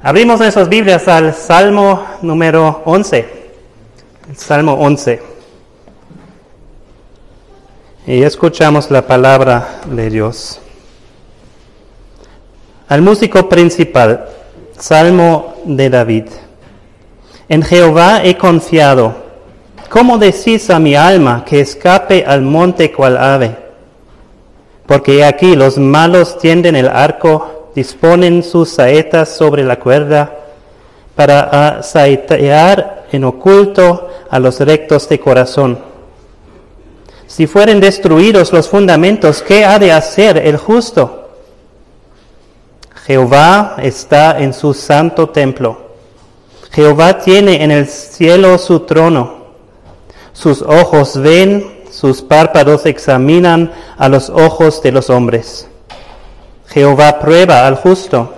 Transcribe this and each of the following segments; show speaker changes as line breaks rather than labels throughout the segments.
Abrimos nuestras Biblias al Salmo número 11. El Salmo 11. Y escuchamos la palabra de Dios. Al músico principal, Salmo de David. En Jehová he confiado. ¿Cómo decís a mi alma que escape al monte cual ave? Porque aquí los malos tienden el arco disponen sus saetas sobre la cuerda para saetear en oculto a los rectos de corazón. Si fueren destruidos los fundamentos, ¿qué ha de hacer el justo? Jehová está en su santo templo. Jehová tiene en el cielo su trono. Sus ojos ven, sus párpados examinan a los ojos de los hombres. Jehová prueba al justo,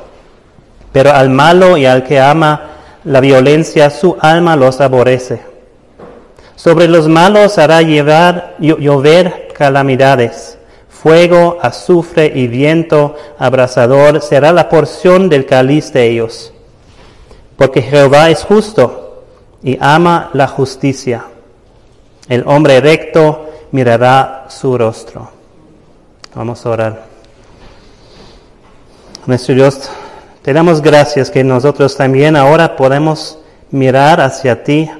pero al malo y al que ama la violencia su alma los aborrece. Sobre los malos hará llevar, llover calamidades. Fuego, azufre y viento abrasador será la porción del cáliz de ellos. Porque Jehová es justo y ama la justicia. El hombre recto mirará su rostro. Vamos a orar. Nuestro Dios, te damos gracias que nosotros también ahora podemos mirar hacia ti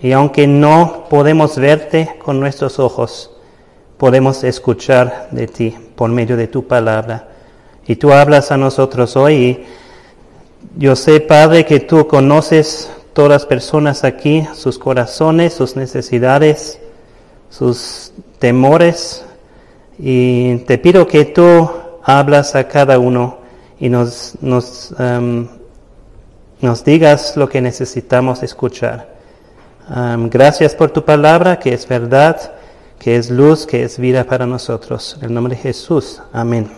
y aunque no podemos verte con nuestros ojos, podemos escuchar de ti por medio de tu palabra. Y tú hablas a nosotros hoy y yo sé, Padre, que tú conoces todas las personas aquí, sus corazones, sus necesidades, sus temores. Y te pido que tú hablas a cada uno y nos, nos, um, digas lo que necesitamos escuchar. Um, gracias por tu palabra, que es verdad, que es luz, que es vida para nosotros. En el nombre de Jesús. Amén.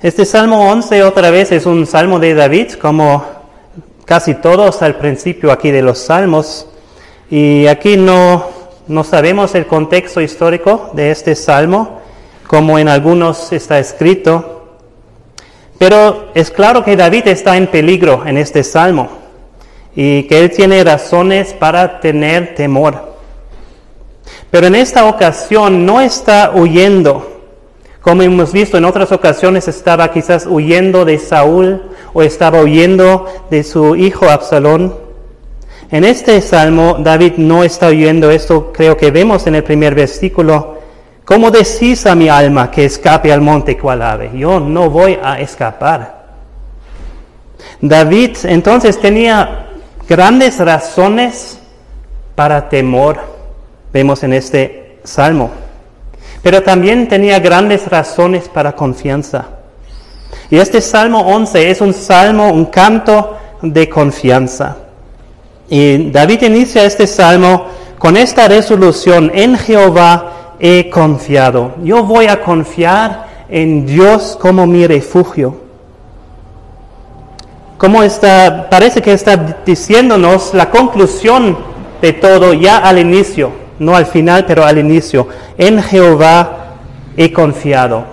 Este Salmo 11 otra vez es un salmo de David, como casi todos al principio aquí de los salmos. Y aquí no, no sabemos el contexto histórico de este salmo como en algunos está escrito. Pero es claro que David está en peligro en este salmo y que él tiene razones para tener temor. Pero en esta ocasión no está huyendo. Como hemos visto en otras ocasiones, estaba quizás huyendo de Saúl o estaba huyendo de su hijo Absalón. En este salmo, David no está huyendo. Esto creo que vemos en el primer versículo. ¿Cómo decís a mi alma que escape al monte cual ave? Yo no voy a escapar. David entonces tenía grandes razones para temor, vemos en este salmo, pero también tenía grandes razones para confianza. Y este Salmo 11 es un salmo, un canto de confianza. Y David inicia este salmo con esta resolución, en Jehová he confiado. Yo voy a confiar en Dios como mi refugio. Como está, parece que está diciéndonos la conclusión de todo ya al inicio, no al final, pero al inicio. En Jehová he confiado.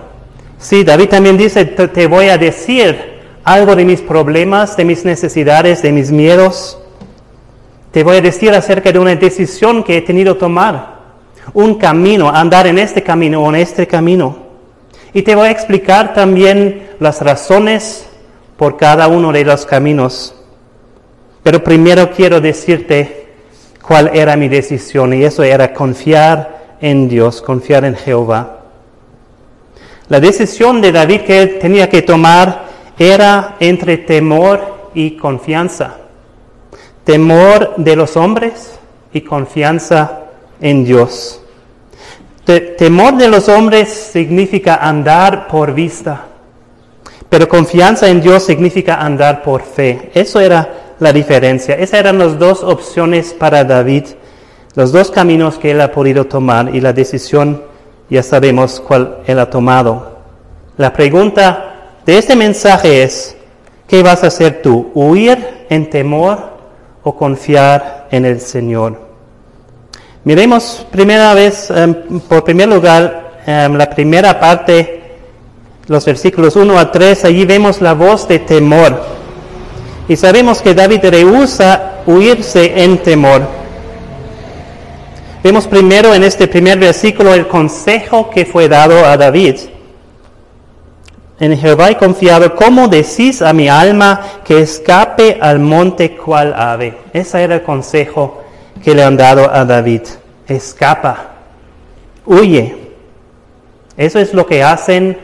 Sí, David también dice, te voy a decir algo de mis problemas, de mis necesidades, de mis miedos. Te voy a decir acerca de una decisión que he tenido que tomar un camino, andar en este camino o en este camino. Y te voy a explicar también las razones por cada uno de los caminos. Pero primero quiero decirte cuál era mi decisión y eso era confiar en Dios, confiar en Jehová. La decisión de David que él tenía que tomar era entre temor y confianza. Temor de los hombres y confianza en Dios. Temor de los hombres significa andar por vista, pero confianza en Dios significa andar por fe. Eso era la diferencia. Esas eran las dos opciones para David, los dos caminos que él ha podido tomar y la decisión ya sabemos cuál él ha tomado. La pregunta de este mensaje es, ¿qué vas a hacer tú? ¿Huir en temor o confiar en el Señor? Miremos primera vez, em, por primer lugar, em, la primera parte los versículos 1 a 3, allí vemos la voz de temor. Y sabemos que David rehúsa huirse en temor. Vemos primero en este primer versículo el consejo que fue dado a David. En Jehová he confiado, ¿cómo decís a mi alma que escape al monte cual ave? Ese era el consejo que le han dado a David. Escapa, huye. Eso es lo que hacen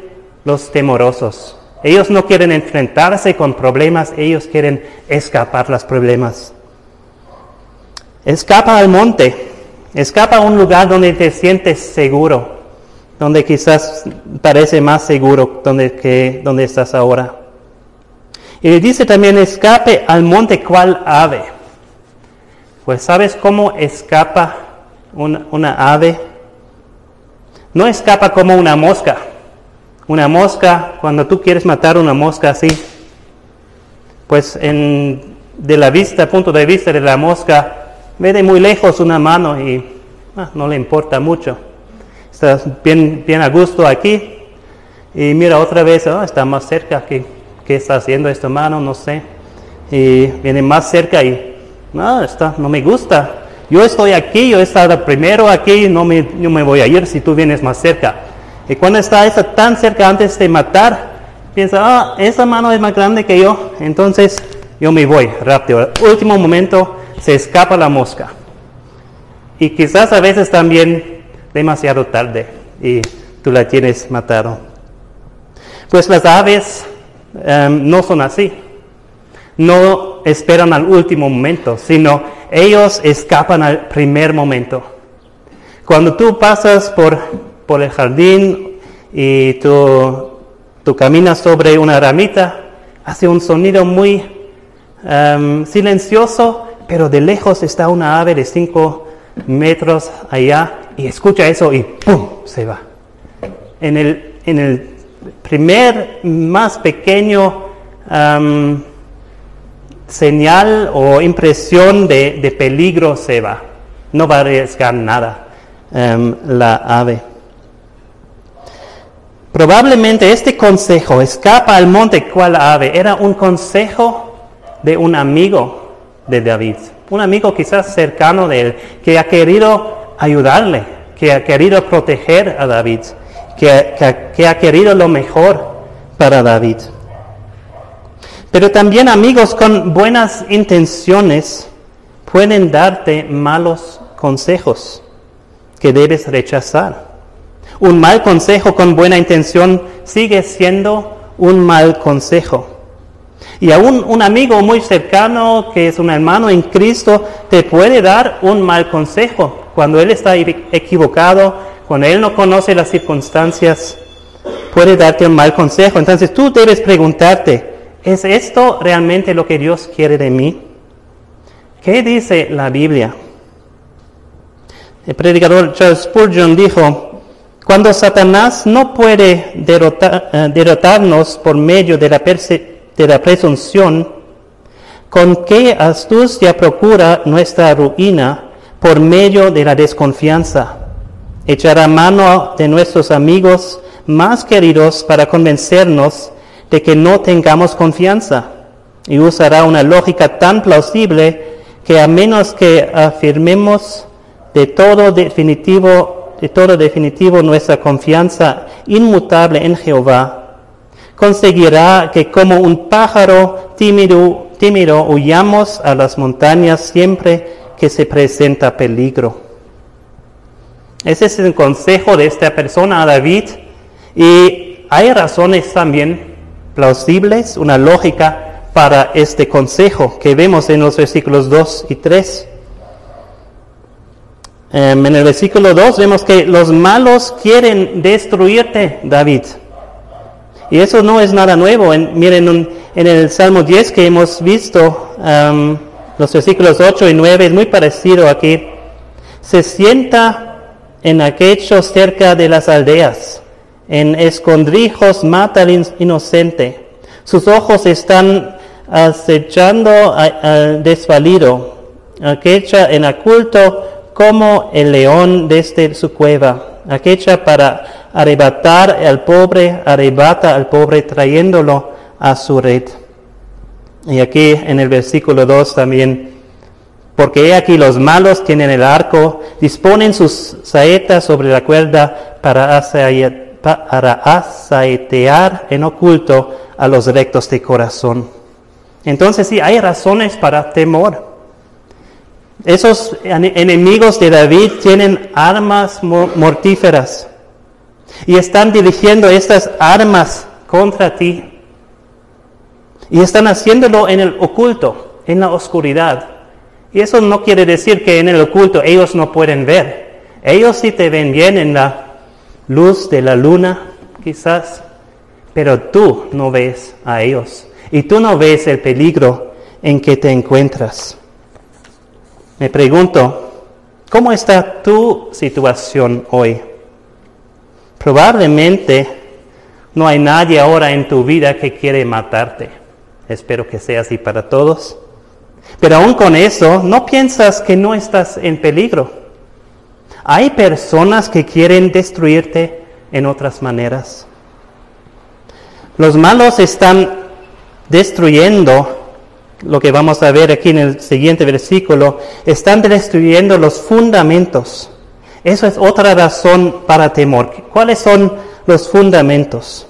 los temorosos. Ellos no quieren enfrentarse con problemas, ellos quieren escapar los problemas. Escapa al monte, escapa a un lugar donde te sientes seguro, donde quizás parece más seguro donde, que donde estás ahora. Y dice también, escape al monte cual ave. Pues ¿sabes cómo escapa una, una ave? No escapa como una mosca. Una mosca, cuando tú quieres matar una mosca así, pues en, de la vista, punto de vista de la mosca, ve de muy lejos una mano y ah, no le importa mucho. Estás bien, bien a gusto aquí y mira otra vez, oh, está más cerca, ¿qué, ¿qué está haciendo esta mano? No sé. Y viene más cerca y no, está, no me gusta. Yo estoy aquí, yo he estado primero aquí, no me, no me voy a ir si tú vienes más cerca. Y cuando está esa tan cerca antes de matar, piensa, ah, esa mano es más grande que yo, entonces yo me voy rápido. Último momento se escapa la mosca. Y quizás a veces también demasiado tarde y tú la tienes matado. Pues las aves em, no son así. No esperan al último momento, sino ellos escapan al primer momento. Cuando tú pasas por por el jardín y tú, tú caminas sobre una ramita, hace un sonido muy em, silencioso, pero de lejos está una ave de 5 metros allá y escucha eso y ¡pum! se va. En el, en el primer, más pequeño em, señal o impresión de, peligro se va. No va a arriesgar nada em, la ave. Probablemente este consejo, escapa al monte cual ave, era un consejo de un amigo de David, un amigo quizás cercano de él, que ha querido ayudarle, que ha querido proteger a David, que ha querido lo mejor para David. Pero también amigos con buenas intenciones pueden darte malos consejos que debes rechazar. Un mal consejo con buena intención sigue siendo un mal consejo. Y aún un amigo muy cercano que es un hermano en Cristo te puede dar un mal consejo cuando él está equivocado, cuando él no conoce las circunstancias, puede darte un mal consejo. Entonces tú debes preguntarte, ¿es esto realmente lo que Dios quiere de mí? ¿Qué dice la Biblia? El predicador Charles Spurgeon dijo, cuando Satanás no puede eh, derrotarnos por medio de la, de la presunción, ¿con qué astucia procura nuestra ruina por medio de la desconfianza? Echará mano de nuestros amigos más queridos para convencernos de que no tengamos confianza y usará una lógica tan plausible que a menos que afirmemos de todo definitivo de todo definitivo nuestra confianza inmutable en Jehová, conseguirá que como un pájaro tímido, tímido huyamos a las montañas siempre que se presenta peligro. Ese es el consejo de esta persona a David y hay razones también plausibles, una lógica para este consejo que vemos en los versículos 2 y 3. Em, en el versículo 2 vemos que los malos quieren destruirte, David. Y eso no es nada nuevo. miren, en el Salmo 10 que hemos visto, em, los versículos 8 y 9, es muy parecido aquí. Se sienta en aquello cerca de las aldeas. En escondrijos mata al inocente. Sus ojos están acechando al desvalido. Aquecha en oculto como el león desde su cueva, aquella para arrebatar al pobre, arrebata al pobre trayéndolo a su red. Y aquí en el versículo 2 también, porque he aquí los malos tienen el arco, disponen sus saetas sobre la cuerda para, para asaetear en oculto a los rectos de corazón. Entonces sí, hay razones para temor. Esos enemigos de David tienen armas mortíferas y están dirigiendo estas armas contra ti. Y están haciéndolo en el oculto, en la oscuridad. Y eso no quiere decir que en el oculto ellos no pueden ver. Ellos sí te ven bien en la luz de la luna, quizás, pero tú no ves a ellos. Y tú no ves el peligro en que te encuentras. Me pregunto, ¿cómo está tu situación hoy? Probablemente no hay nadie ahora en tu vida que quiere matarte. Espero que sea así para todos. Pero aún con eso, no piensas que no estás en peligro. Hay personas que quieren destruirte en otras maneras. Los malos están destruyendo lo que vamos a ver aquí en el siguiente versículo, están destruyendo los fundamentos. Eso es otra razón para temor. ¿Cuáles son los fundamentos?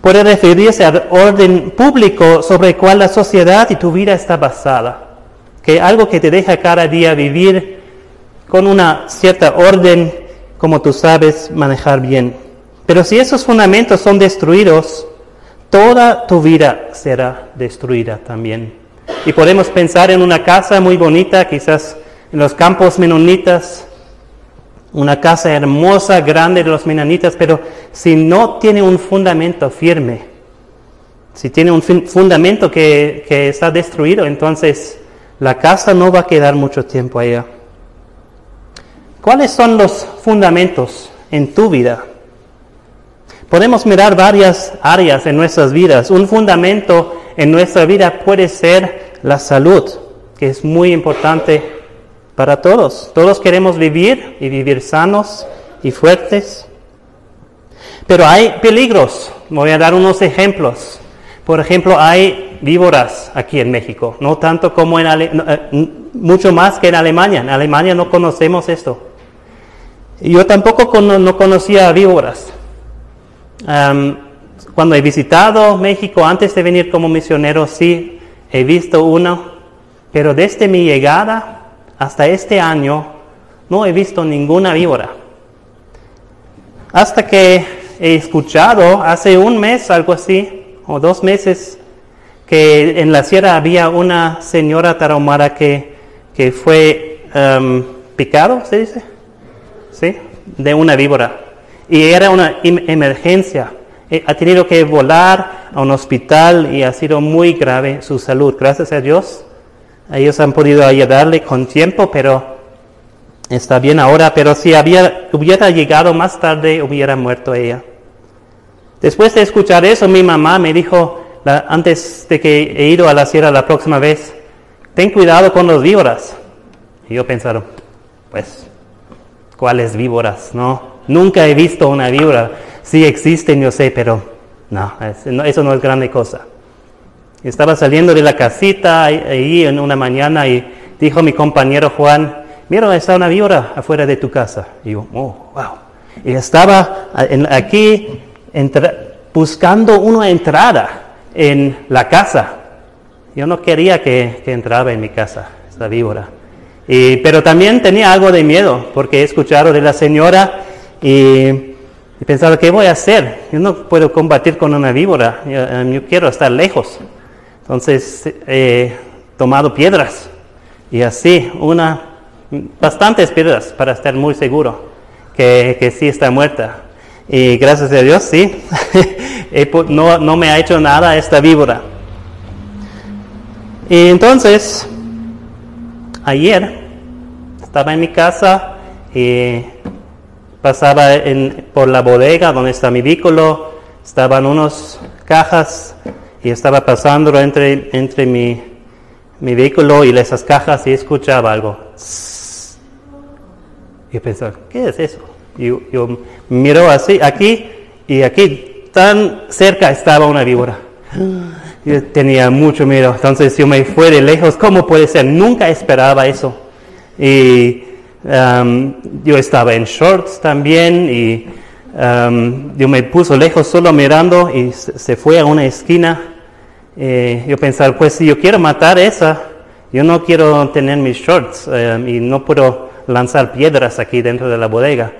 Puede referirse al orden público sobre el cual la sociedad y tu vida está basada. Que algo que te deja cada día vivir con una cierta orden, como tú sabes manejar bien. Pero si esos fundamentos son destruidos, toda tu vida será destruida también. Y podemos pensar en una casa muy bonita, quizás en los campos menonitas, una casa hermosa, grande de los menonitas, pero si no tiene un fundamento firme, si tiene un fundamento que, que está destruido, entonces la casa no va a quedar mucho tiempo allá. ¿Cuáles son los fundamentos en tu vida? Podemos mirar varias áreas en nuestras vidas. Un fundamento en nuestra vida puede ser la salud, que es muy importante para todos. Todos queremos vivir y vivir sanos y fuertes. Pero hay peligros. Voy a dar unos ejemplos. Por ejemplo, hay víboras aquí en México, no tanto como en eh, mucho más que en Alemania. En Alemania no conocemos esto. Yo tampoco no conocía víboras cuando he visitado México antes de venir como misionero, sí, he visto uno, pero desde mi llegada hasta este año no he visto ninguna víbora. Hasta que he escuchado hace un mes, algo así, o dos meses, que en la sierra había una señora tarahumara que, que fue picado, ¿se dice? De una víbora y era una em-, emergencia. Eh, ha tenido que volar a un hospital y ha sido muy grave su salud. Gracias a Dios, ellos han podido ayudarle con tiempo, pero está bien ahora. Pero si había, hubiera llegado más tarde, hubiera muerto ella. Después de escuchar eso, mi mamá me dijo, antes de que he ido a la sierra la próxima vez, ten cuidado con los víboras. Y yo pensaron, pues, ¿cuáles víboras? No, Nunca he visto una víbora. Sí existen, yo sé, pero no, eso no es grande cosa. Estaba saliendo de la casita ahí en una mañana y dijo mi compañero Juan, mira, está una víbora afuera de tu casa. Y yo, oh, wow. Y estaba aquí buscando una entrada en la casa. Yo no quería que, que entraba en mi casa esta víbora. Y, pero también tenía algo de miedo porque he escuchado de la señora y, pensaba, ¿qué voy a hacer? Yo no puedo combatir con una víbora, yo, eh, quiero estar lejos. Entonces he tomado piedras y así, una, bastantes piedras para estar muy seguro que, que sí está muerta. Y gracias a Dios, sí, no, no me ha hecho nada esta víbora. Y entonces, ayer estaba en mi casa y pasaba por la bodega donde está mi vehículo, estaban unas cajas y estaba pasando entre, entre mi, mi vehículo y esas cajas y escuchaba algo. Y pensaba, ¿qué es eso? Yo, yo miro así, aquí y aquí, tan cerca estaba una víbora. Yo tenía mucho miedo, entonces yo me fui de lejos. ¿Cómo puede ser? Nunca esperaba eso. Y um, yo estaba en shorts también y um, yo me puso lejos solo mirando y se fue a una esquina. Eh, yo pensaba, pues si yo quiero matar esa, yo no quiero tener mis shorts um, y no puedo lanzar piedras aquí dentro de la bodega.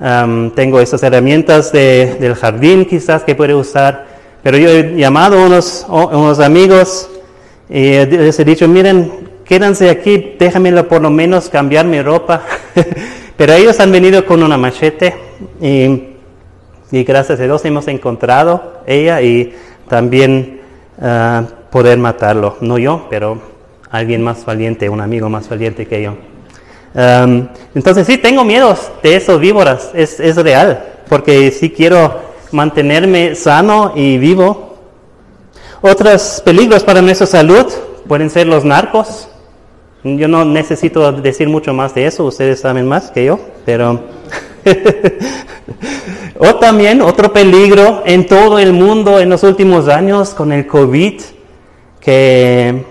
Um, tengo esas herramientas de, del jardín quizás que puede usar, pero yo he llamado a unos, unos amigos y les he dicho, miren, quédense aquí, déjame por lo menos cambiar mi ropa. pero ellos han venido con una machete y, y, gracias a Dios hemos encontrado ella y también uh, poder matarlo. No yo, pero alguien más valiente, un amigo más valiente que yo. Um, entonces sí, tengo miedos de esos víboras, es, es real, porque sí quiero mantenerme sano y vivo. Otros peligros para nuestra salud pueden ser los narcos. Yo no necesito decir mucho más de eso, ustedes saben más que yo, pero... o también otro peligro en todo el mundo en los últimos años con el COVID, que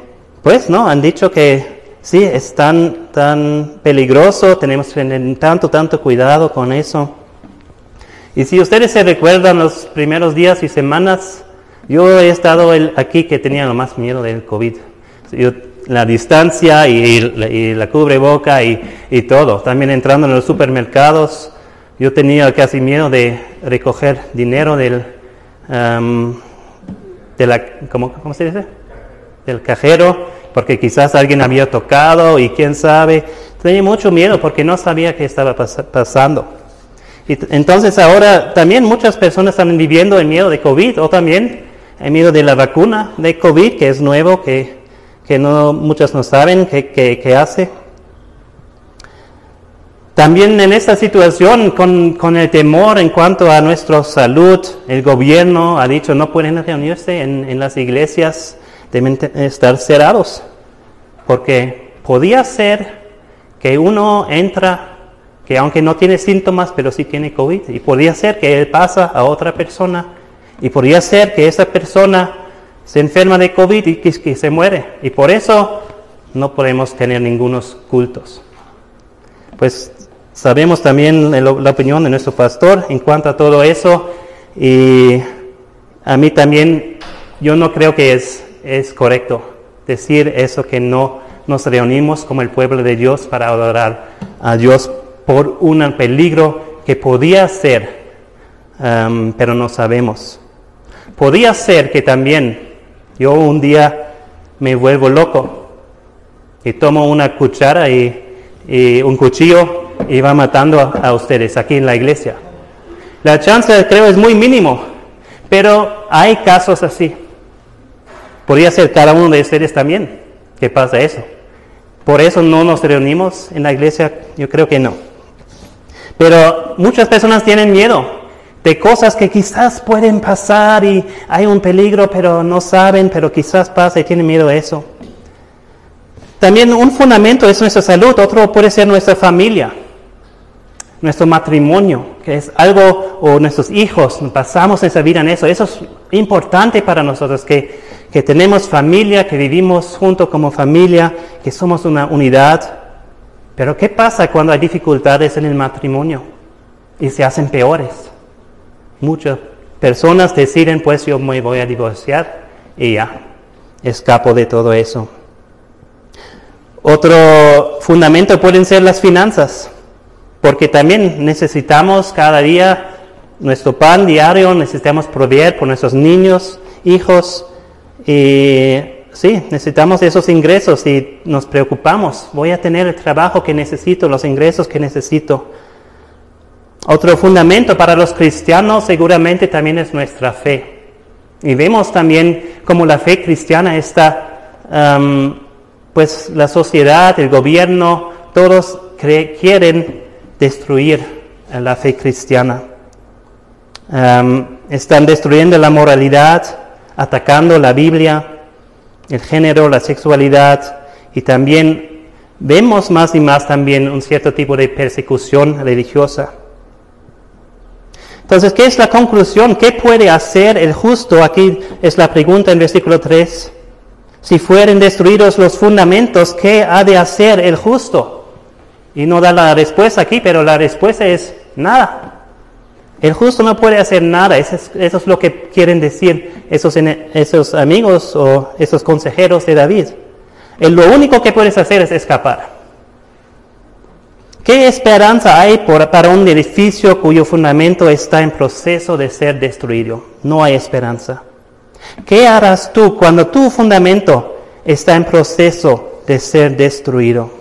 pues no, han dicho que Sí, es tan, tan peligroso, tenemos que tener tanto, tanto cuidado con eso. Y si ustedes se recuerdan los primeros días y semanas, yo he estado aquí que tenía lo más miedo del COVID. la distancia y, la cubreboca y, y, todo. También entrando en los supermercados, yo tenía casi miedo de recoger dinero del, de la, ¿cómo, ¿cómo se dice? Del cajero porque quizás alguien había tocado y quién sabe. Tenía mucho miedo porque no sabía qué estaba pasando. Entonces ahora también muchas personas están viviendo el miedo de COVID o también el miedo de la vacuna de COVID, que es nuevo, que, que no, muchos no saben qué, hace. También en esta situación, con, con, el temor en cuanto a nuestra salud, el gobierno ha dicho no pueden reunirse en, en las iglesias deben estar cerrados, porque podía ser que uno entra, que aunque no tiene síntomas, pero sí tiene COVID, y podía ser que él pasa a otra persona, y podría ser que esa persona se enferma de COVID y que, se muere, y por eso no podemos tener ningunos cultos. Pues sabemos también la opinión de nuestro pastor en cuanto a todo eso, y a mí también, yo no creo que es es correcto decir eso que no nos reunimos como el pueblo de Dios para adorar a Dios por un peligro que podía ser, um, pero no sabemos. Podía ser que también yo un día me vuelvo loco y tomo una cuchara y, un cuchillo y va matando a, a ustedes aquí en la iglesia. La chance creo es muy mínimo, pero hay casos así. Podría ser cada uno de ustedes también que pasa eso. Por eso no nos reunimos en la iglesia, yo creo que no. Pero muchas personas tienen miedo de cosas que quizás pueden pasar y hay un peligro, pero no saben, pero quizás pasa y tienen miedo a eso. También un fundamento es nuestra salud, otro puede ser nuestra familia, nuestro matrimonio, que es algo, o nuestros hijos, pasamos esa vida en eso. Eso es importante para nosotros, que que tenemos familia, que vivimos juntos como familia, que somos una unidad. Pero ¿qué pasa cuando hay dificultades en el matrimonio y se hacen peores? Muchas personas deciden, pues yo me voy a divorciar y ya, escapo de todo eso. Otro fundamento pueden ser las finanzas, porque también necesitamos cada día nuestro pan diario, necesitamos proveer por nuestros niños, hijos, y sí, necesitamos esos ingresos y nos preocupamos. Voy a tener el trabajo que necesito, los ingresos que necesito. Otro fundamento para los cristianos seguramente también es nuestra fe. Y vemos también cómo la fe cristiana está, pues la sociedad, el gobierno, todos quieren destruir la fe cristiana. están destruyendo la moralidad, atacando la Biblia, el género, la sexualidad y también vemos más y más también un cierto tipo de persecución religiosa. Entonces, ¿qué es la conclusión? ¿Qué puede hacer el justo? Aquí es la pregunta en versículo 3. Si fueren destruidos los fundamentos, ¿qué ha de hacer el justo? Y no da la respuesta aquí, pero la respuesta es nada. El justo no puede hacer nada. Eso es, lo que quieren decir esos, amigos o esos consejeros de David. lo único que puedes hacer es escapar. ¿Qué esperanza hay para un edificio cuyo fundamento está en proceso de ser destruido? No hay esperanza. ¿Qué harás tú cuando tu fundamento está en proceso de ser destruido?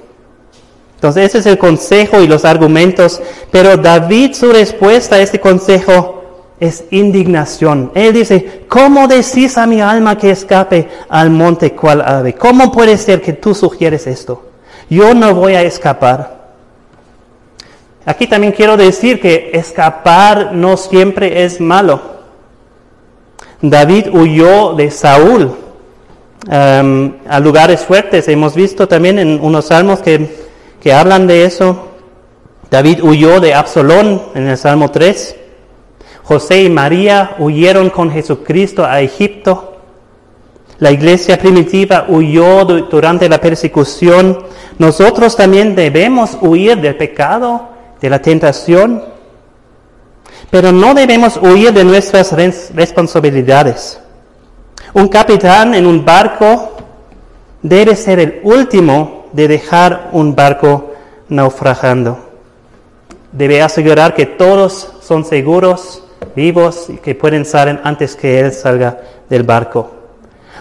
Entonces ese es el consejo y los argumentos, pero David su respuesta a este consejo es indignación. Él dice, ¿cómo decís a mi alma que escape al monte cual ave? ¿Cómo puede ser que tú sugieres esto? Yo no voy a escapar. Aquí también quiero decir que escapar no siempre es malo. David huyó de Saúl um, a lugares fuertes. Hemos visto también en unos salmos que, que hablan de eso. David huyó de Absalón en el Salmo 3. José y María huyeron con Jesucristo a Egipto. La iglesia primitiva huyó durante la persecución. Nosotros también debemos huir del pecado de la tentación, pero no debemos huir de nuestras responsabilidades. Un capitán en un barco debe ser el último de dejar un barco naufragando. Debe asegurar que todos son seguros, vivos y que pueden salir antes que él salga del barco.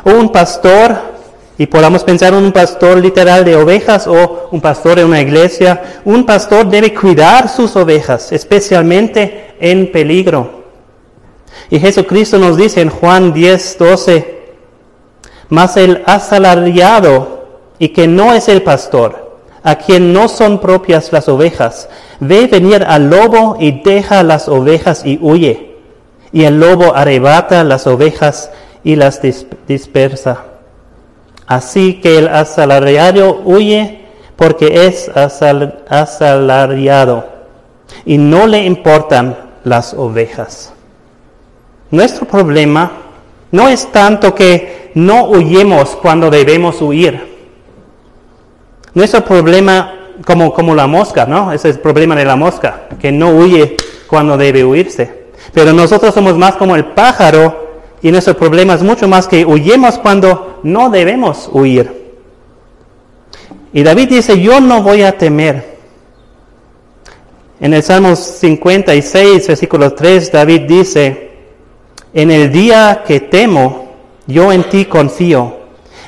Un pastor y podamos pensar en un pastor literal de ovejas o un pastor de una iglesia. Un pastor debe cuidar sus ovejas, especialmente en peligro. Y Jesucristo nos dice en Juan 10, 12, mas el asalariado y que no es el pastor, a quien no son propias las ovejas, ve venir al lobo y deja las ovejas y huye. Y el lobo arrebata las ovejas y las dispersa. Así que el asalariado huye porque es asalariado y no le importan las ovejas. Nuestro problema no es tanto que no huyemos cuando debemos huir. Nuestro problema, como, como la mosca, ¿no? Ese es el problema de la mosca, que no huye cuando debe huirse. Pero nosotros somos más como el pájaro y nuestro problema es mucho más que huyemos cuando no debemos huir. Y David dice, yo no voy a temer. En el Salmo 56, versículo 3, David dice, en el día que temo, yo en ti confío.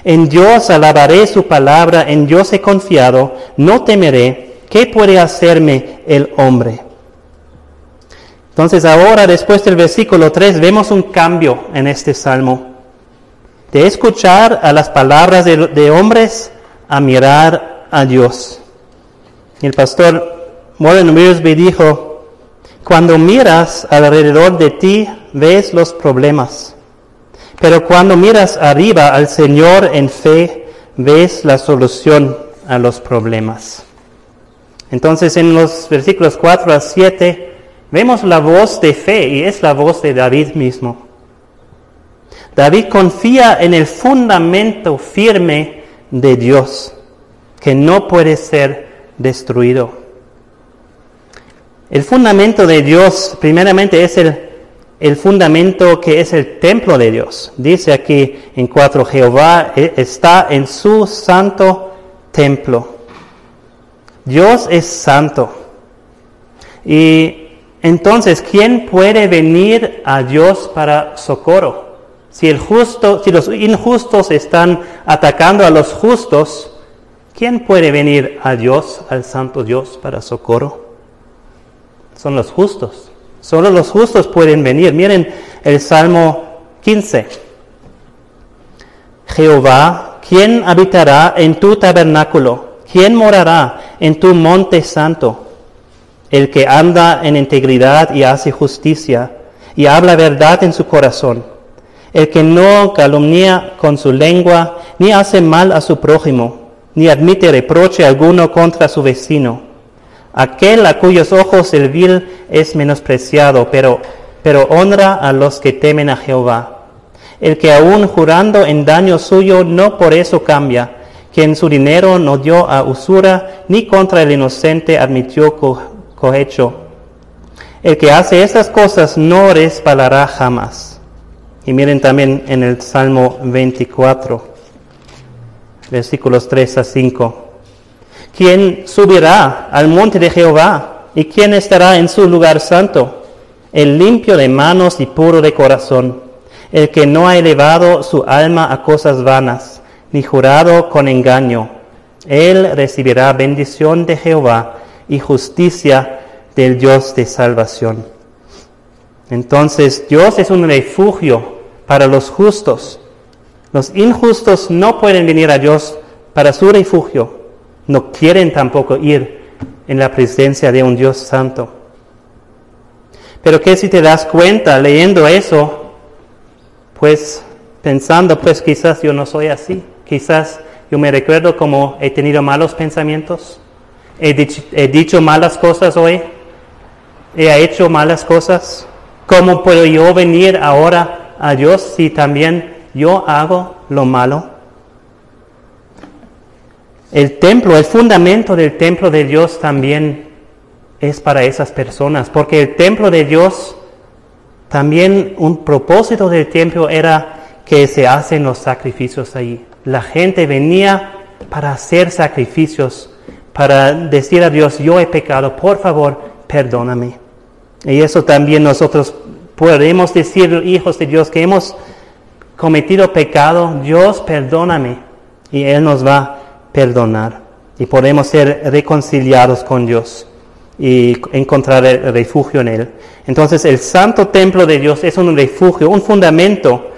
En Dios alabaré su palabra, en Dios he confiado, no temeré. ¿Qué puede hacerme el hombre? Entonces ahora, después del versículo 3, vemos un cambio en este salmo. De escuchar a las palabras de, hombres a mirar a Dios. El pastor Warren Wiersbe dijo, cuando miras alrededor de ti, ves los problemas. Pero cuando miras arriba al Señor en fe, ves la solución a los problemas. Entonces en los versículos 4 a 7 Vemos la voz de fe y es la voz de David mismo. David confía en el fundamento firme de Dios, que no puede ser destruido. El fundamento de Dios, primeramente, es el, el fundamento que es el templo de Dios. Dice aquí en 4, Jehová e, está en su santo templo. Dios es santo. Y entonces, ¿quién puede venir a Dios para socorro? Si, el justo, si los injustos están atacando a los justos, ¿quién puede venir a Dios, al Santo Dios, para socorro? Son los justos. Solo los justos pueden venir. Miren el Salmo 15. Jehová, ¿quién habitará en tu tabernáculo? ¿Quién morará en tu monte santo? el que anda en integridad y hace justicia y habla verdad en su corazón, el que no calumnia con su lengua, ni hace mal a su prójimo, ni admite reproche alguno contra su vecino. Aquel a cuyos ojos el vil es menospreciado, pero, pero honra a los que temen a Jehová. El que aún jurando en daño suyo no por eso cambia, quien su dinero no dio a usura, ni contra el inocente admitió cohecho. El que hace estas cosas no resbalará jamás. Y miren también en el Salmo 24, versículos 3 a 5. ¿Quién subirá al monte de Jehová? ¿Y quién estará en su lugar santo? El limpio de manos y puro de corazón el que no ha elevado su alma a cosas vanas, ni jurado con engaño. Él recibirá bendición de Jehová y justicia del Dios de salvación. Entonces Dios es un refugio para los justos. Los injustos no pueden venir a Dios para su refugio. No quieren tampoco ir en la presencia de un Dios santo. Pero que si te das cuenta leyendo eso, pues pensando, pues quizás yo no soy así, quizás yo me recuerdo como he tenido malos pensamientos, he dicho, malas cosas hoy, he hecho malas cosas, ¿cómo puedo yo venir ahora a Dios si también yo hago lo malo? El templo, el fundamento del templo de Dios también es para esas personas, porque el templo de Dios también un propósito del templo era que se hacen los sacrificios ahí. La gente venía para hacer sacrificios, para decir a Dios, yo he pecado, por favor, perdóname. Y eso también nosotros podemos decir, hijos de Dios, que hemos cometido pecado, Dios perdóname. Y Él nos va perdonar. Y podemos ser reconciliados con Dios y encontrar el refugio en Él. Entonces el santo templo de Dios es un refugio, un fundamento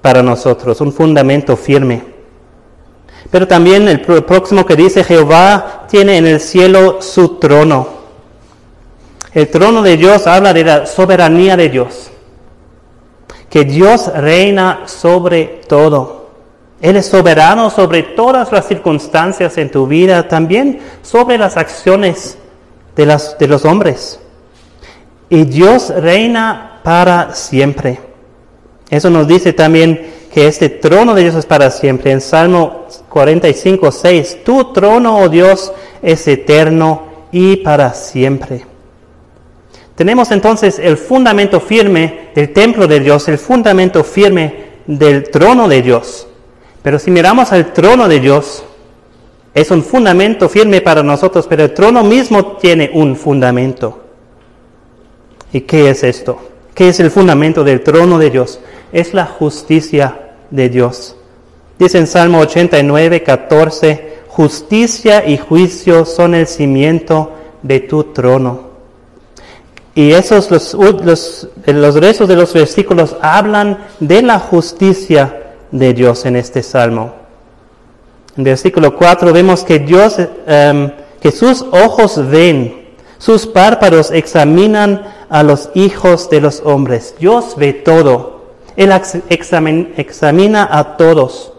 para nosotros, un fundamento firme. Pero también el próximo que dice, Jehová tiene en el cielo su trono. El trono de Dios habla de la soberanía de Dios, que Dios reina sobre todo. Él es soberano sobre todas las circunstancias en tu vida, también sobre las acciones de, de los hombres. Y Dios reina para siempre. Eso nos dice también que este trono de Dios es para siempre. En Salmo 45, 6, tu trono, oh Dios, es eterno y para siempre. Tenemos entonces el fundamento firme del templo de Dios, el fundamento firme del trono de Dios. Pero si miramos al trono de Dios, es un fundamento firme para nosotros, pero el trono mismo tiene un fundamento. ¿Y qué es esto? ¿Qué es el fundamento del trono de Dios? Es la justicia de Dios. Dice en Salmo 89, 14, justicia y juicio son el cimiento de tu trono. Y esos, los, los, los restos de los versículos hablan de la justicia de Dios en este salmo. En versículo 4 vemos que Dios, em, que sus ojos ven, sus párpados examinan a los hijos de los hombres. Dios ve todo. Él examina a todos.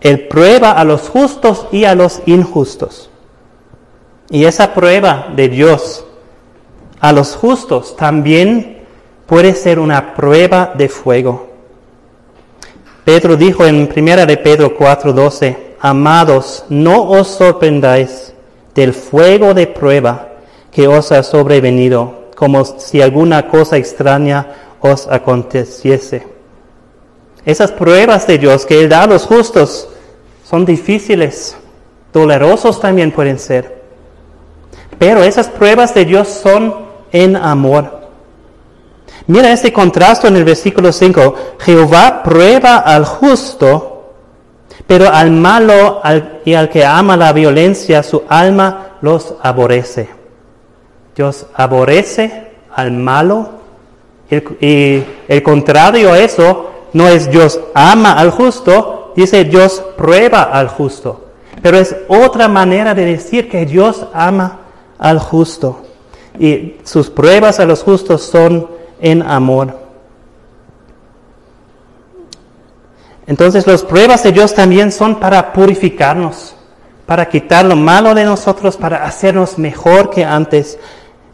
Él prueba a los justos y a los injustos. Y esa prueba de Dios a los justos también puede ser una prueba de fuego. Pedro dijo en 1 de Pedro 4:12, Amados, no os sorprendáis del fuego de prueba que os ha sobrevenido, como si alguna cosa extraña os aconteciese. Esas pruebas de Dios que Él da a los justos son difíciles, dolorosos también pueden ser. Pero esas pruebas de Dios son en amor. Mira este contraste en el versículo 5. Jehová prueba al justo pero al malo y al que ama la violencia, su alma los aborrece. Dios aborrece al malo y el contrario a eso no es Dios ama al justo, dice Dios prueba al justo. Pero es otra manera de decir que Dios ama al justo. Y sus pruebas a los justos son en amor. Entonces las pruebas de Dios también son para purificarnos, para quitar lo malo de nosotros, para hacernos mejor que antes.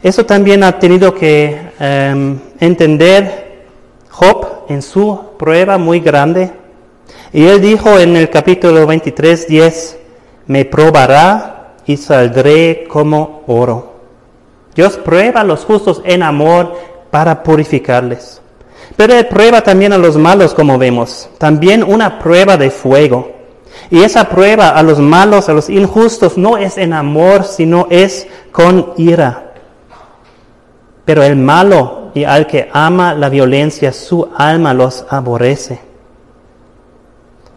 Eso también ha tenido que em, entender Job en su prueba muy grande. Y él dijo en el capítulo 23, 10, me probará y saldré como oro. Dios prueba a los justos en amor para purificarles. Pero Él prueba también a los malos, como vemos. También una prueba de fuego. Y esa prueba a los malos, a los injustos, no es en amor, sino es con ira. Pero el malo y al que ama la violencia, su alma los aborrece.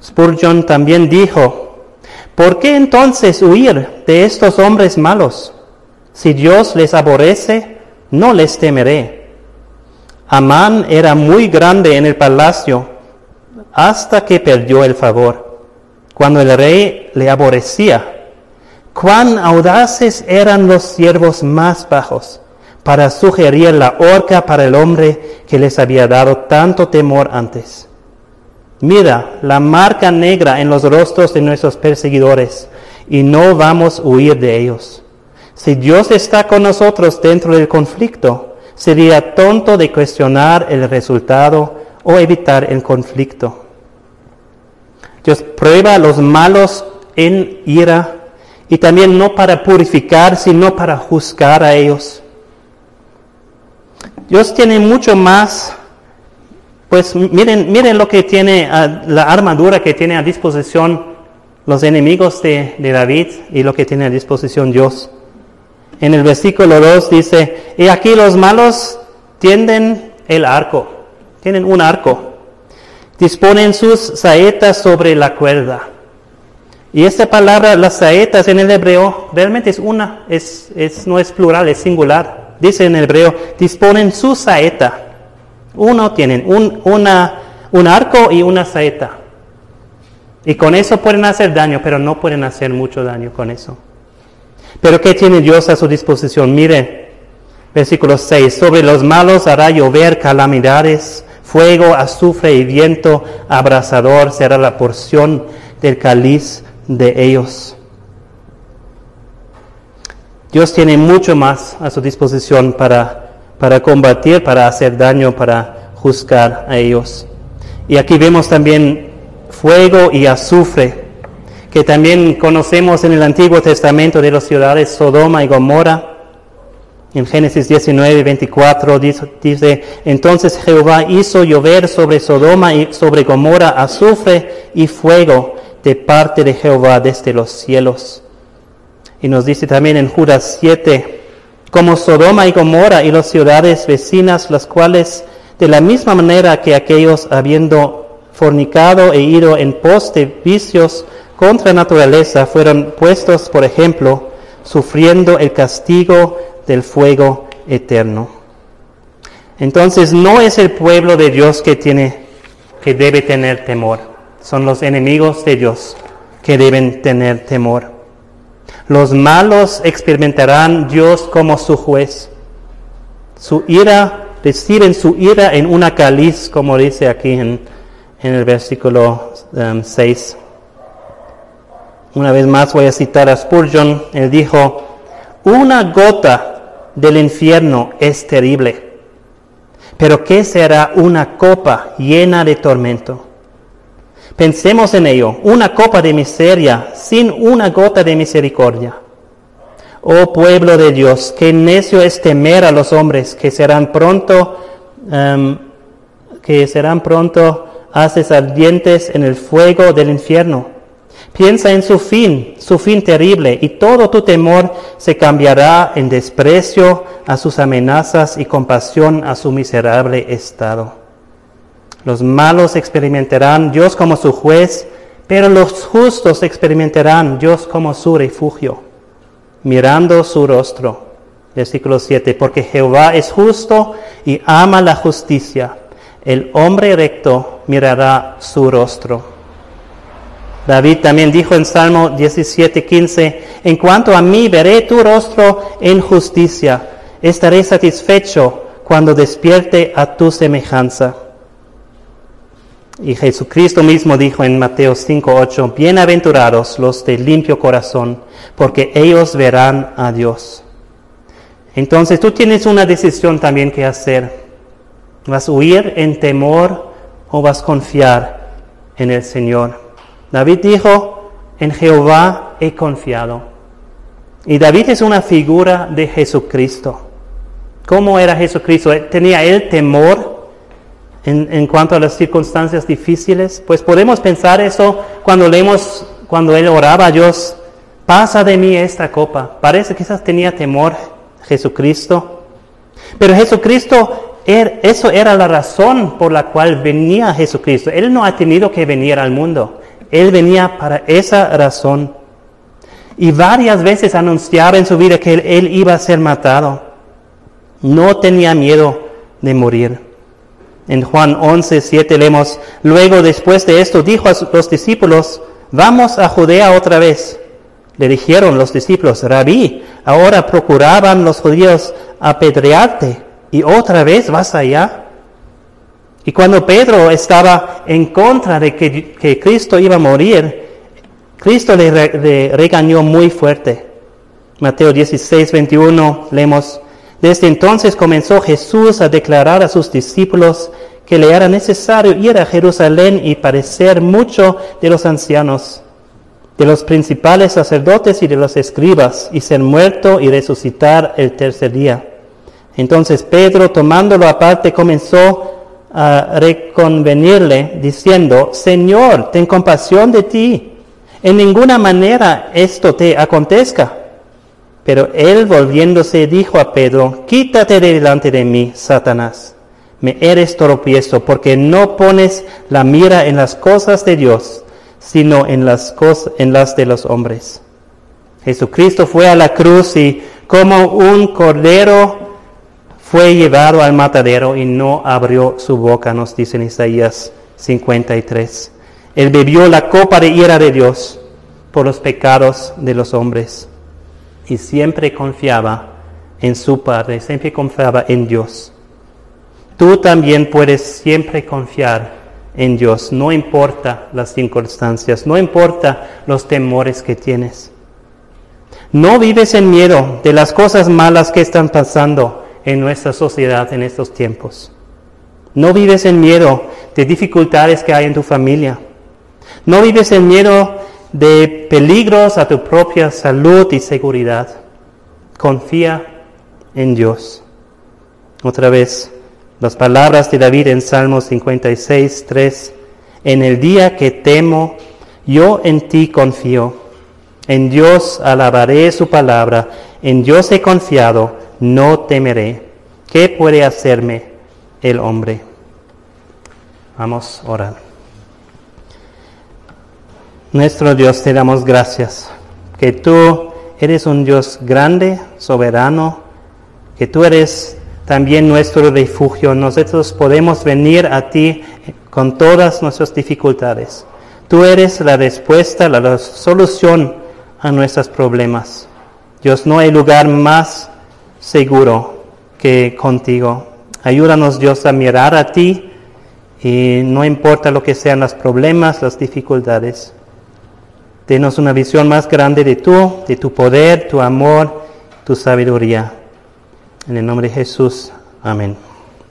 Spurgeon también dijo, ¿por qué entonces huir de estos hombres malos? Si Dios les aborrece, no les temeré. Amán era muy grande en el palacio hasta que perdió el favor, cuando el rey le aborrecía. Cuán audaces eran los siervos más bajos para sugerir la horca para el hombre que les había dado tanto temor antes. Mira la marca negra en los rostros de nuestros perseguidores y no vamos a huir de ellos. Si Dios está con nosotros dentro del conflicto, sería tonto de cuestionar el resultado o evitar el conflicto. Dios prueba a los malos en ira y también no para purificar, sino para juzgar a ellos. Dios tiene mucho más, pues miren, miren lo que tiene, la armadura que tiene a disposición los enemigos de David y lo que tiene a disposición Dios. En el versículo 2 dice, y aquí los malos tienden el arco, tienen un arco, disponen sus saetas sobre la cuerda. Y esta palabra, las saetas en el hebreo, realmente es una, es, es, no es plural, es singular. Dice en el hebreo, disponen su saeta. Uno tienen un, una, un arco y una saeta. Y con eso pueden hacer daño, pero no pueden hacer mucho daño con eso. Pero ¿qué tiene Dios a su disposición? Mire, versículo 6, sobre los malos hará llover calamidades, fuego, azufre y viento abrasador será la porción del cáliz de ellos. Dios tiene mucho más a su disposición para, para combatir, para hacer daño, para juzgar a ellos. Y aquí vemos también fuego y azufre que también conocemos en el Antiguo Testamento de las ciudades Sodoma y Gomorra. En Génesis 19, 24 dice, entonces Jehová hizo llover sobre Sodoma y sobre Gomorra azufre y fuego de parte de Jehová desde los cielos. Y nos dice también en Judas 7, como Sodoma y Gomorra y las ciudades vecinas, las cuales de la misma manera que aquellos habiendo fornicado e ido en pos de vicios, contra naturaleza fueron puestos, por ejemplo, sufriendo el castigo del fuego eterno. Entonces no es el pueblo de Dios que tiene que debe tener temor, son los enemigos de Dios que deben tener temor. Los malos experimentarán Dios como su juez. Su ira, reciben su ira en una caliz, como dice aquí en, el versículo 6. Una vez más voy a citar a Spurgeon. Él dijo, una gota del infierno es terrible, pero ¿qué será una copa llena de tormento? Pensemos en ello, una copa de miseria sin una gota de misericordia. Oh pueblo de Dios, qué necio es temer a los hombres que serán pronto, em, que serán pronto haces ardientes en el fuego del infierno. Piensa en su fin, su fin terrible, y todo tu temor se cambiará en desprecio a sus amenazas y compasión a su miserable estado. Los malos experimentarán Dios como su juez, pero los justos experimentarán Dios como su refugio, mirando su rostro. Versículo 7, porque Jehová es justo y ama la justicia. El hombre recto mirará su rostro. David también dijo en Salmo 17:15, en cuanto a mí veré tu rostro en justicia, estaré satisfecho cuando despierte a tu semejanza. Y Jesucristo mismo dijo en Mateo 5:8, bienaventurados los de limpio corazón, porque ellos verán a Dios. Entonces tú tienes una decisión también que hacer. ¿Vas a huir en temor o vas a confiar en el Señor? David dijo, en Jehová he confiado. Y David es una figura de Jesucristo. ¿Cómo era Jesucristo? ¿Tenía él temor en, en, cuanto a las circunstancias difíciles? Pues podemos pensar eso cuando leemos, cuando él oraba a Dios, pasa de mí esta copa. Parece que quizás tenía temor Jesucristo. Pero Jesucristo, er, eso era la razón por la cual venía Jesucristo. Él no ha tenido que venir al mundo. Él venía para esa razón. Y varias veces anunciaba en su vida que él, iba a ser matado. No tenía miedo de morir. En Juan 11, 7 leemos, luego después de esto dijo a los discípulos, vamos a Judea otra vez. Le dijeron los discípulos, rabí, ahora procuraban los judíos apedrearte y otra vez vas allá. Y cuando Pedro estaba en contra de que, Cristo iba a morir, Cristo le, regañó muy fuerte. Mateo 16, 21 leemos, desde entonces comenzó Jesús a declarar a sus discípulos que le era necesario ir a Jerusalén y parecer mucho de los ancianos de los principales sacerdotes y de los escribas, y ser muerto y resucitar el tercer día. Entonces Pedro, tomándolo aparte, comenzó a reconvenirle, diciendo, Señor, ten compasión de ti, en ninguna manera esto te acontezca. Pero él volviéndose dijo a Pedro, Quítate de delante de mí, Satanás, me eres tropiezo, porque no pones la mira en las cosas de Dios, sino en las, cosas, en las de los hombres. Jesucristo fue a la cruz y como un cordero fue llevado al matadero y no abrió su boca, nos dice en Isaías 53. Él bebió la copa de ira de Dios por los pecados de los hombres y siempre confiaba en su Padre, siempre confiaba en Dios. Tú también puedes siempre confiar en Dios, no importa las circunstancias, no importa los temores que tienes. No vives en miedo de las cosas malas que están pasando en nuestra sociedad en estos tiempos. No vives en miedo de dificultades que hay en tu familia. No vives en miedo de peligros a tu propia salud y seguridad. Confía en Dios. Otra vez, las palabras de David en Salmo 56, 3. En el día que temo, yo en ti confío. En Dios alabaré su palabra. En Dios he confiado, no temeré. ¿Qué puede hacerme el hombre? Vamos a orar. Nuestro Dios, te damos gracias que tú eres un Dios grande, soberano, que tú eres también nuestro refugio. Nosotros podemos venir a ti con todas nuestras dificultades. Tú eres la respuesta, la solución a nuestros problemas. Dios, no hay lugar más seguro que contigo. Ayúdanos, Dios, a mirar a ti y no importa lo que sean los problemas, las dificultades. Denos una visión más grande de tú, de tu poder, tu amor, tu sabiduría. En el nombre de Jesús. Amén.